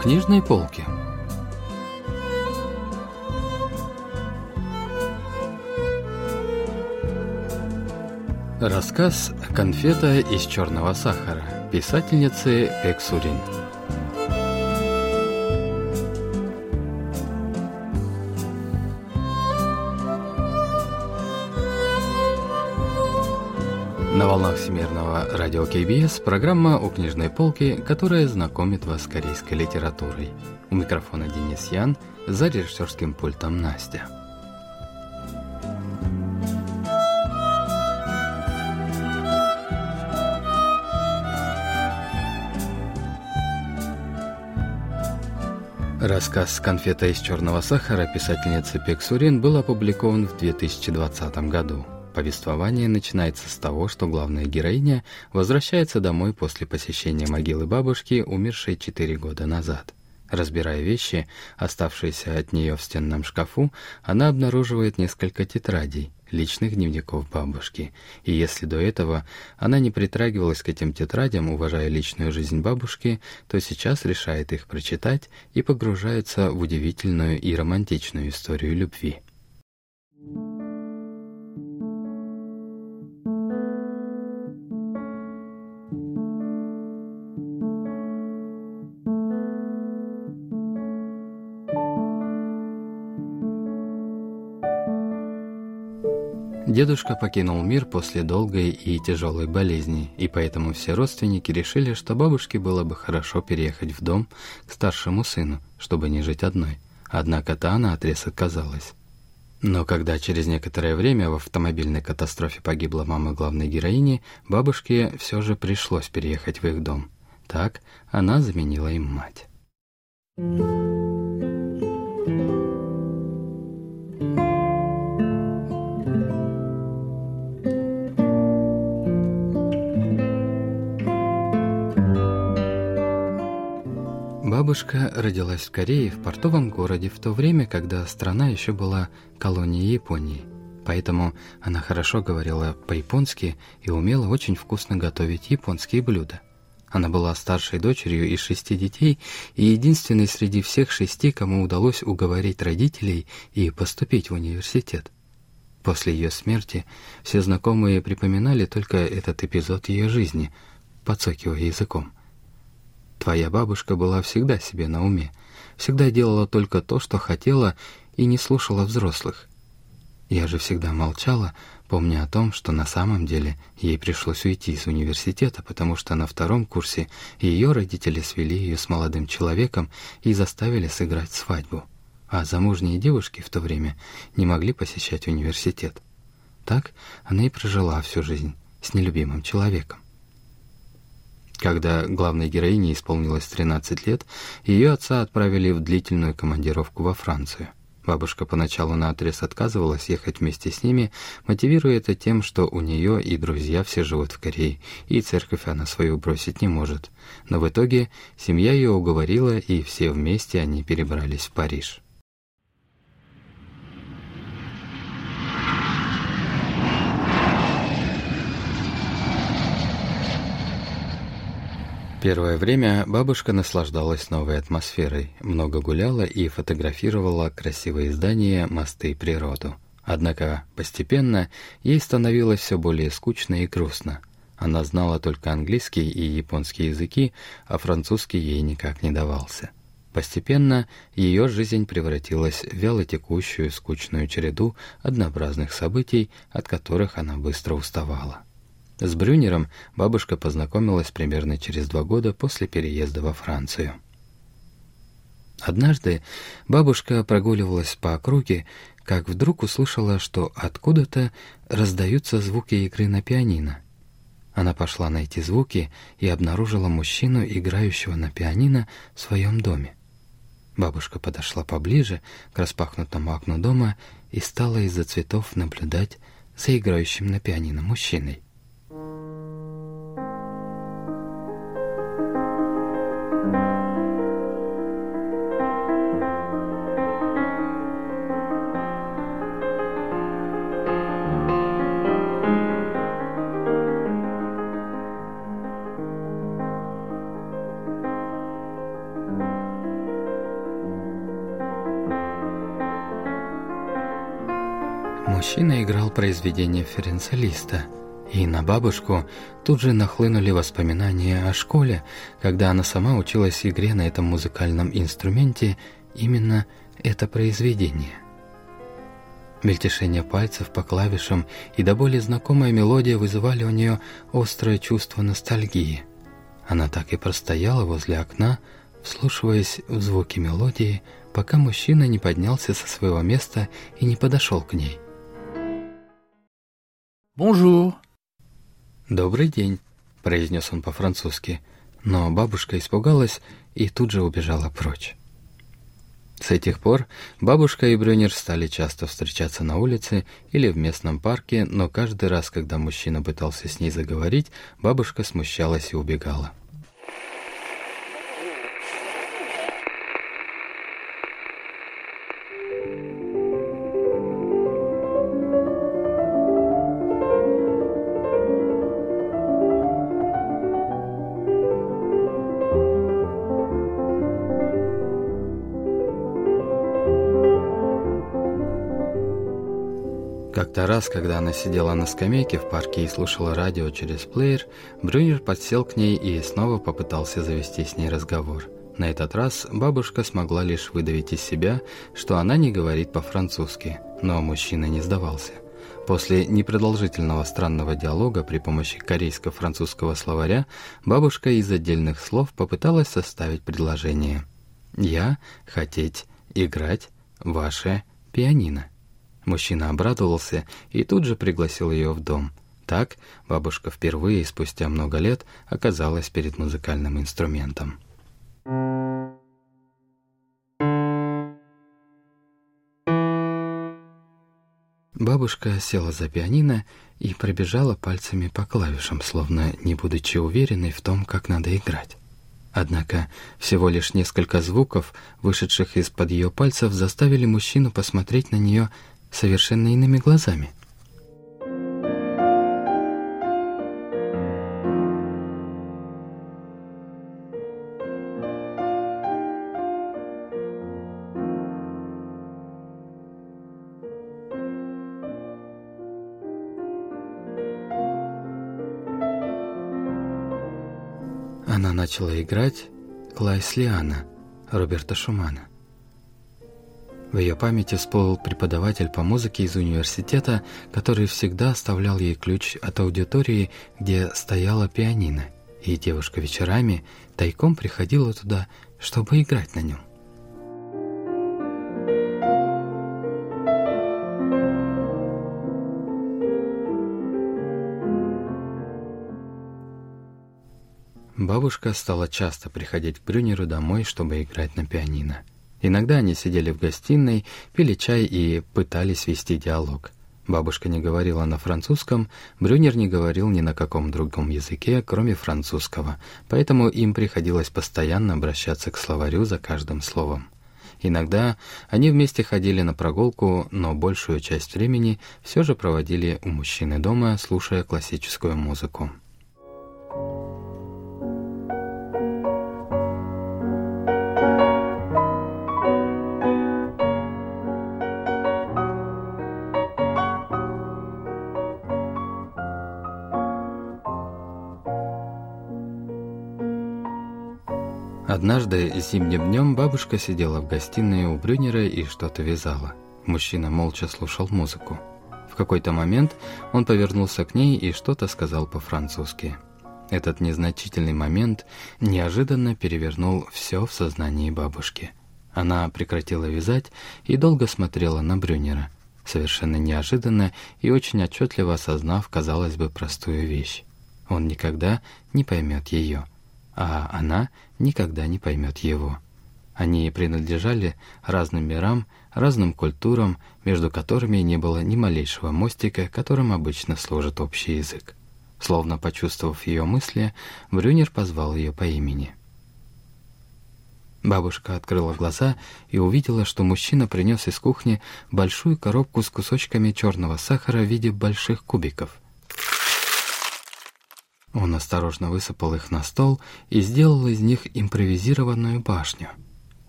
книжной полке. Рассказ «Конфета из черного сахара» писательницы Эксурин. На волнах Всемирного радио КБС программа «У книжной полки», которая знакомит вас с корейской литературой. У микрофона Денис Ян, за режиссерским пультом Настя. Рассказ «Конфета из черного сахара» писательницы Пексурин был опубликован в 2020 году. Повествование начинается с того, что главная героиня возвращается домой после посещения могилы бабушки, умершей четыре года назад. Разбирая вещи, оставшиеся от нее в стенном шкафу, она обнаруживает несколько тетрадей, личных дневников бабушки. И если до этого она не притрагивалась к этим тетрадям, уважая личную жизнь бабушки, то сейчас решает их прочитать и погружается в удивительную и романтичную историю любви. Дедушка покинул мир после долгой и тяжелой болезни, и поэтому все родственники решили, что бабушке было бы хорошо переехать в дом к старшему сыну, чтобы не жить одной. Однако та на отрез отказалась. Но когда через некоторое время в автомобильной катастрофе погибла мама главной героини, бабушке все же пришлось переехать в их дом. Так она заменила им мать. Бабушка родилась в Корее, в портовом городе, в то время, когда страна еще была колонией Японии. Поэтому она хорошо говорила по-японски и умела очень вкусно готовить японские блюда. Она была старшей дочерью из шести детей и единственной среди всех шести, кому удалось уговорить родителей и поступить в университет. После ее смерти все знакомые припоминали только этот эпизод ее жизни, подсокивая языком – Твоя бабушка была всегда себе на уме, всегда делала только то, что хотела, и не слушала взрослых. Я же всегда молчала, помня о том, что на самом деле ей пришлось уйти из университета, потому что на втором курсе ее родители свели ее с молодым человеком и заставили сыграть свадьбу. А замужние девушки в то время не могли посещать университет. Так она и прожила всю жизнь с нелюбимым человеком. Когда главной героине исполнилось 13 лет, ее отца отправили в длительную командировку во Францию. Бабушка поначалу наотрез отказывалась ехать вместе с ними, мотивируя это тем, что у нее и друзья все живут в Корее, и церковь она свою бросить не может. Но в итоге семья ее уговорила, и все вместе они перебрались в Париж. Первое время бабушка наслаждалась новой атмосферой, много гуляла и фотографировала красивые здания, мосты и природу. Однако постепенно ей становилось все более скучно и грустно. Она знала только английский и японский языки, а французский ей никак не давался. Постепенно ее жизнь превратилась в вялотекущую скучную череду однообразных событий, от которых она быстро уставала. С Брюнером бабушка познакомилась примерно через два года после переезда во Францию. Однажды бабушка прогуливалась по округе, как вдруг услышала, что откуда-то раздаются звуки игры на пианино. Она пошла найти звуки и обнаружила мужчину, играющего на пианино в своем доме. Бабушка подошла поближе к распахнутому окну дома и стала из-за цветов наблюдать за играющим на пианино мужчиной. Мужчина играл произведение Ференца Листа, и на бабушку тут же нахлынули воспоминания о школе, когда она сама училась игре на этом музыкальном инструменте, именно это произведение. Мельтешение пальцев по клавишам и до более знакомая мелодия вызывали у нее острое чувство ностальгии. Она так и простояла возле окна, вслушиваясь в звуки мелодии, пока мужчина не поднялся со своего места и не подошел к ней. «Bonjour!» «Добрый день», — произнес он по-французски, но бабушка испугалась и тут же убежала прочь. С этих пор бабушка и Брюнер стали часто встречаться на улице или в местном парке, но каждый раз, когда мужчина пытался с ней заговорить, бабушка смущалась и убегала. Раз, когда она сидела на скамейке в парке и слушала радио через плеер, Брюнер подсел к ней и снова попытался завести с ней разговор. На этот раз бабушка смогла лишь выдавить из себя, что она не говорит по-французски, но мужчина не сдавался. После непродолжительного странного диалога при помощи корейско-французского словаря бабушка из отдельных слов попыталась составить предложение «Я хотеть играть ваше пианино». Мужчина обрадовался и тут же пригласил ее в дом. Так бабушка впервые спустя много лет оказалась перед музыкальным инструментом. Бабушка села за пианино и пробежала пальцами по клавишам, словно не будучи уверенной в том, как надо играть. Однако всего лишь несколько звуков, вышедших из-под ее пальцев, заставили мужчину посмотреть на нее совершенно иными глазами. Она начала играть Клайс Лиана Роберта Шумана. В ее памяти всплыл преподаватель по музыке из университета, который всегда оставлял ей ключ от аудитории, где стояла пианино, и девушка вечерами тайком приходила туда, чтобы играть на нем. Бабушка стала часто приходить к Брюнеру домой, чтобы играть на пианино. Иногда они сидели в гостиной, пили чай и пытались вести диалог. Бабушка не говорила на французском, Брюнер не говорил ни на каком другом языке, кроме французского, поэтому им приходилось постоянно обращаться к словарю за каждым словом. Иногда они вместе ходили на прогулку, но большую часть времени все же проводили у мужчины дома, слушая классическую музыку. Однажды зимним днем бабушка сидела в гостиной у Брюнера и что-то вязала. Мужчина молча слушал музыку. В какой-то момент он повернулся к ней и что-то сказал по-французски. Этот незначительный момент неожиданно перевернул все в сознании бабушки. Она прекратила вязать и долго смотрела на Брюнера, совершенно неожиданно и очень отчетливо осознав, казалось бы, простую вещь. Он никогда не поймет ее а она никогда не поймет его. Они принадлежали разным мирам, разным культурам, между которыми не было ни малейшего мостика, которым обычно служит общий язык. Словно почувствовав ее мысли, Брюнер позвал ее по имени. Бабушка открыла глаза и увидела, что мужчина принес из кухни большую коробку с кусочками черного сахара в виде больших кубиков – он осторожно высыпал их на стол и сделал из них импровизированную башню.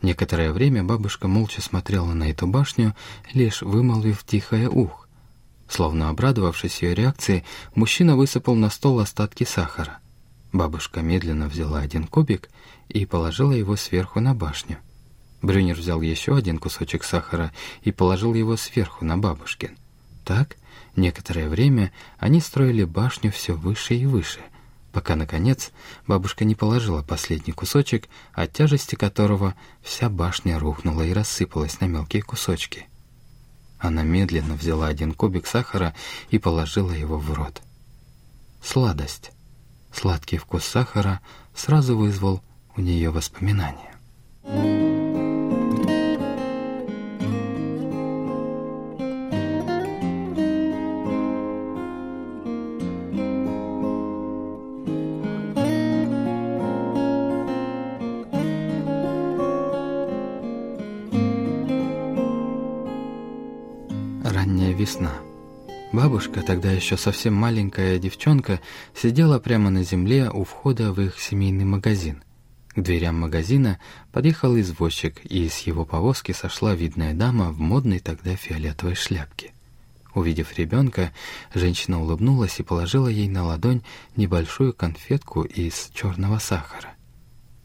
Некоторое время бабушка молча смотрела на эту башню, лишь вымолвив тихое «ух». Словно обрадовавшись ее реакции, мужчина высыпал на стол остатки сахара. Бабушка медленно взяла один кубик и положила его сверху на башню. Брюнер взял еще один кусочек сахара и положил его сверху на бабушкин. Так, некоторое время они строили башню все выше и выше, пока, наконец, бабушка не положила последний кусочек, от тяжести которого вся башня рухнула и рассыпалась на мелкие кусочки. Она медленно взяла один кубик сахара и положила его в рот. Сладость. Сладкий вкус сахара сразу вызвал у нее воспоминания. Ранняя весна. Бабушка, тогда еще совсем маленькая девчонка, сидела прямо на земле у входа в их семейный магазин. К дверям магазина подъехал извозчик, и из его повозки сошла видная дама в модной тогда фиолетовой шляпке. Увидев ребенка, женщина улыбнулась и положила ей на ладонь небольшую конфетку из черного сахара.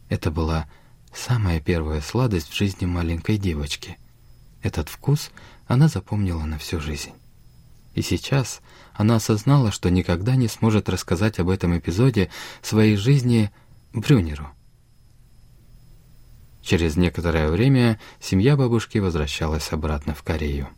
Это была самая первая сладость в жизни маленькой девочки. Этот вкус она запомнила на всю жизнь. И сейчас она осознала, что никогда не сможет рассказать об этом эпизоде своей жизни Брюнеру. Через некоторое время семья бабушки возвращалась обратно в Корею.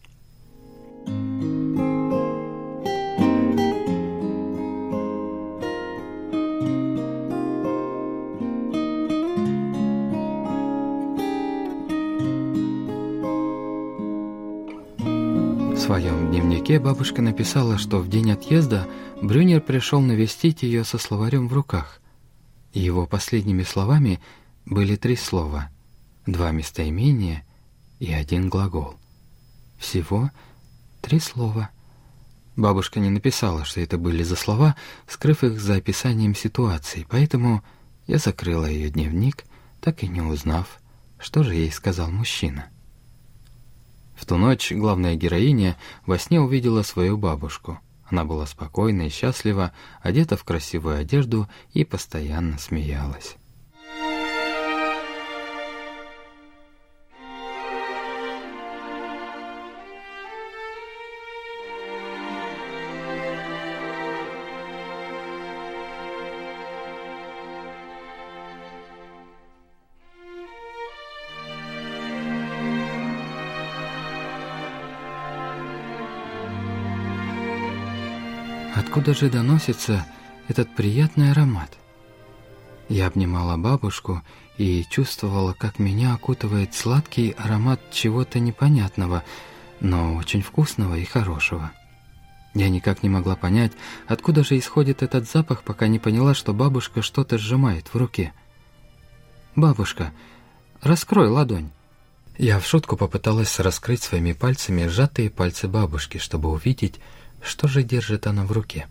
Своем дневнике бабушка написала, что в день отъезда Брюнер пришел навестить ее со словарем в руках. Его последними словами были три слова, два местоимения и один глагол. Всего три слова. Бабушка не написала, что это были за слова, скрыв их за описанием ситуации, поэтому я закрыла ее дневник, так и не узнав, что же ей сказал мужчина. В ту ночь главная героиня во сне увидела свою бабушку. Она была спокойна и счастлива, одета в красивую одежду и постоянно смеялась. Откуда же доносится этот приятный аромат? Я обнимала бабушку и чувствовала, как меня окутывает сладкий аромат чего-то непонятного, но очень вкусного и хорошего. Я никак не могла понять, откуда же исходит этот запах, пока не поняла, что бабушка что-то сжимает в руке. «Бабушка, раскрой ладонь». Я в шутку попыталась раскрыть своими пальцами сжатые пальцы бабушки, чтобы увидеть, что же держит она в руке?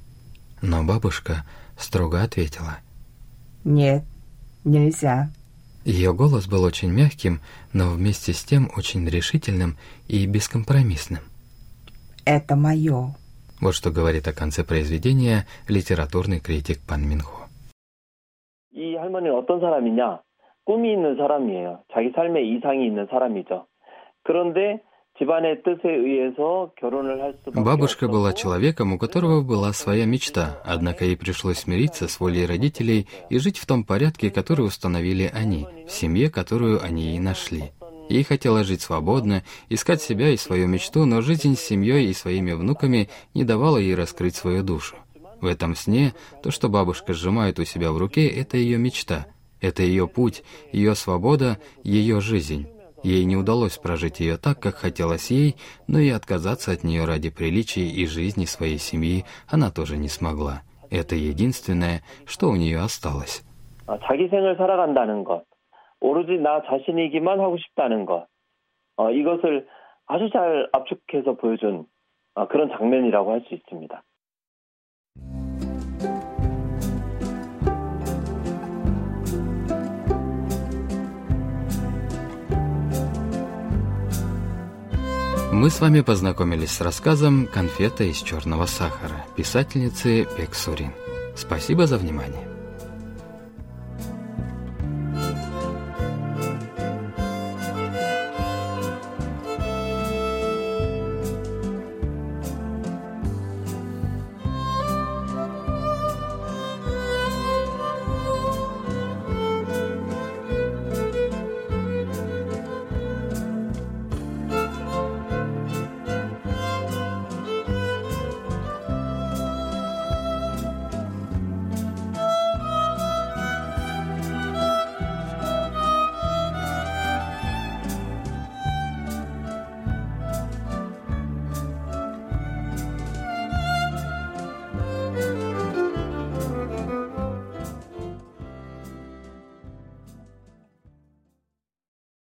Но бабушка строго ответила. «Нет, нельзя». Ее голос был очень мягким, но вместе с тем очень решительным и бескомпромиссным. «Это мое». Вот что говорит о конце произведения литературный критик Пан Минхо. 이 할머니는 어떤 사람이냐? 꿈이 있는 사람이에요. 자기 삶에 이상이 있는 사람이죠. 그런데 Бабушка была человеком, у которого была своя мечта, однако ей пришлось смириться с волей родителей и жить в том порядке, который установили они, в семье, которую они и нашли. Ей хотелось жить свободно, искать себя и свою мечту, но жизнь с семьей и своими внуками не давала ей раскрыть свою душу. В этом сне то, что бабушка сжимает у себя в руке, это ее мечта, это ее путь, ее свобода, ее жизнь. Ей не удалось прожить ее так, как хотелось ей, но и отказаться от нее ради приличий и жизни своей семьи она тоже не смогла. Это единственное, что у нее осталось. 자기 생을 살아간다는 것, 오로지 나 자신이기만 하고 싶다는 것, 어, 이것을 아주 잘 압축해서 보여준 어, 그런 장면이라고 할 수 있습니다. Мы с вами познакомились с рассказом «Конфета из черного сахара» писательницы Бек Сурин. Спасибо за внимание.